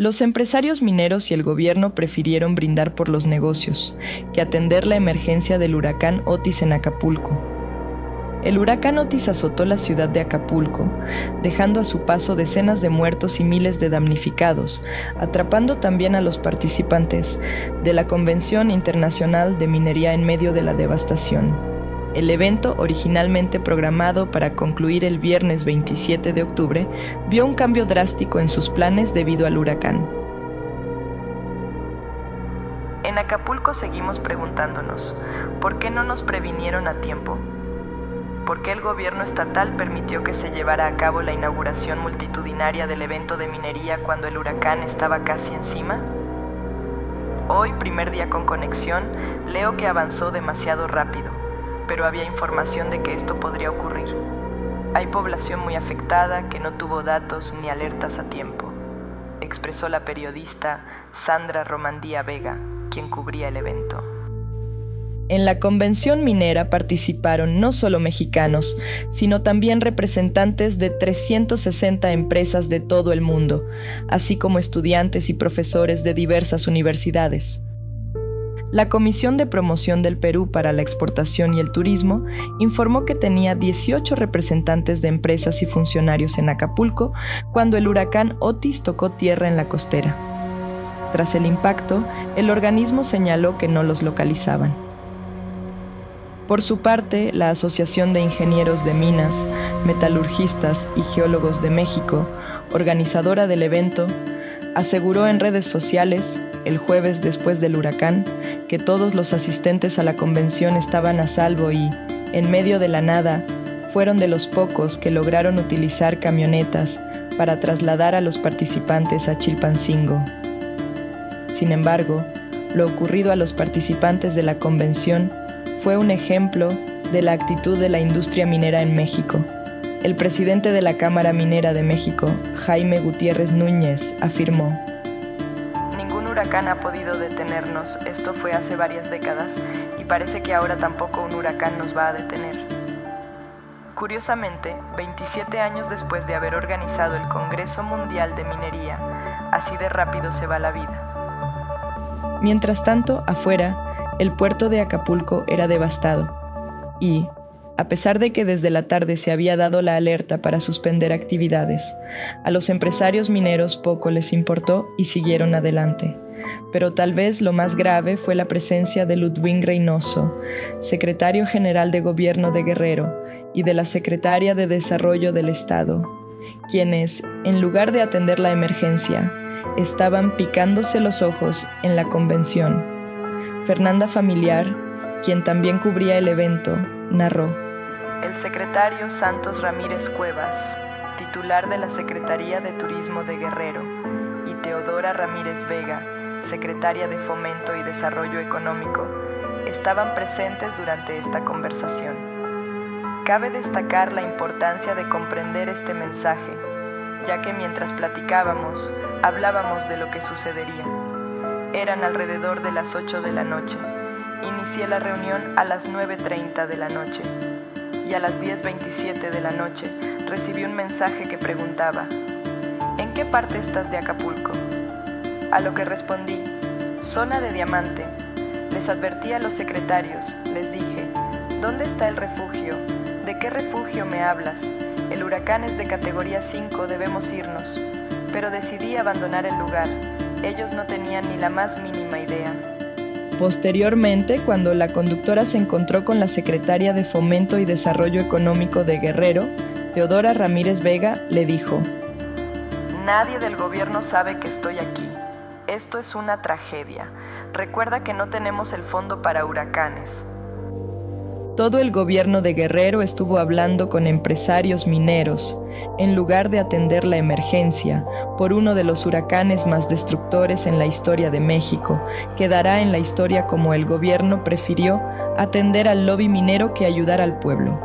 Los empresarios mineros y el gobierno prefirieron brindar por los negocios que atender la emergencia del huracán Otis en Acapulco. El huracán Otis azotó la ciudad de Acapulco, dejando a su paso decenas de muertos y miles de damnificados, atrapando también a los participantes de la Convención Internacional de Minería en medio de la devastación. El evento, originalmente programado para concluir el viernes 27 de octubre, vio un cambio drástico en sus planes debido al huracán. En Acapulco seguimos preguntándonos, ¿por qué no nos previnieron a tiempo? ¿Por qué el gobierno estatal permitió que se llevara a cabo la inauguración multitudinaria del evento de minería cuando el huracán estaba casi encima? Hoy, primer día con conexión, leo que avanzó demasiado rápido pero había información de que esto podría ocurrir. Hay población muy afectada que no tuvo datos ni alertas a tiempo, expresó la periodista Sandra Romandía Vega, quien cubría el evento. En la convención minera participaron no solo mexicanos, sino también representantes de 360 empresas de todo el mundo, así como estudiantes y profesores de diversas universidades. La Comisión de Promoción del Perú para la Exportación y el Turismo informó que tenía 18 representantes de empresas y funcionarios en Acapulco cuando el huracán Otis tocó tierra en la costera. Tras el impacto, el organismo señaló que no los localizaban. Por su parte, la Asociación de Ingenieros de Minas, Metalurgistas y Geólogos de México, organizadora del evento, aseguró en redes sociales el jueves después del huracán, que todos los asistentes a la convención estaban a salvo y, en medio de la nada, fueron de los pocos que lograron utilizar camionetas para trasladar a los participantes a Chilpancingo. Sin embargo, lo ocurrido a los participantes de la convención fue un ejemplo de la actitud de la industria minera en México. El presidente de la Cámara Minera de México, Jaime Gutiérrez Núñez, afirmó, huracán ha podido detenernos, esto fue hace varias décadas y parece que ahora tampoco un huracán nos va a detener. Curiosamente, 27 años después de haber organizado el Congreso Mundial de Minería, así de rápido se va la vida. Mientras tanto, afuera, el puerto de Acapulco era devastado y, a pesar de que desde la tarde se había dado la alerta para suspender actividades, a los empresarios mineros poco les importó y siguieron adelante pero tal vez lo más grave fue la presencia de Ludwig Reynoso, secretario general de gobierno de Guerrero, y de la secretaria de Desarrollo del Estado, quienes, en lugar de atender la emergencia, estaban picándose los ojos en la convención. Fernanda Familiar, quien también cubría el evento, narró. El secretario Santos Ramírez Cuevas, titular de la Secretaría de Turismo de Guerrero, y Teodora Ramírez Vega, secretaria de Fomento y Desarrollo Económico, estaban presentes durante esta conversación. Cabe destacar la importancia de comprender este mensaje, ya que mientras platicábamos, hablábamos de lo que sucedería. Eran alrededor de las 8 de la noche. Inicié la reunión a las 9.30 de la noche y a las 10.27 de la noche recibí un mensaje que preguntaba, ¿en qué parte estás de Acapulco? A lo que respondí, zona de diamante. Les advertí a los secretarios, les dije, ¿dónde está el refugio? ¿De qué refugio me hablas? El huracán es de categoría 5, debemos irnos. Pero decidí abandonar el lugar. Ellos no tenían ni la más mínima idea. Posteriormente, cuando la conductora se encontró con la secretaria de Fomento y Desarrollo Económico de Guerrero, Teodora Ramírez Vega, le dijo, Nadie del gobierno sabe que estoy aquí. Esto es una tragedia. Recuerda que no tenemos el fondo para huracanes. Todo el gobierno de Guerrero estuvo hablando con empresarios mineros, en lugar de atender la emergencia por uno de los huracanes más destructores en la historia de México, quedará en la historia como el gobierno prefirió atender al lobby minero que ayudar al pueblo.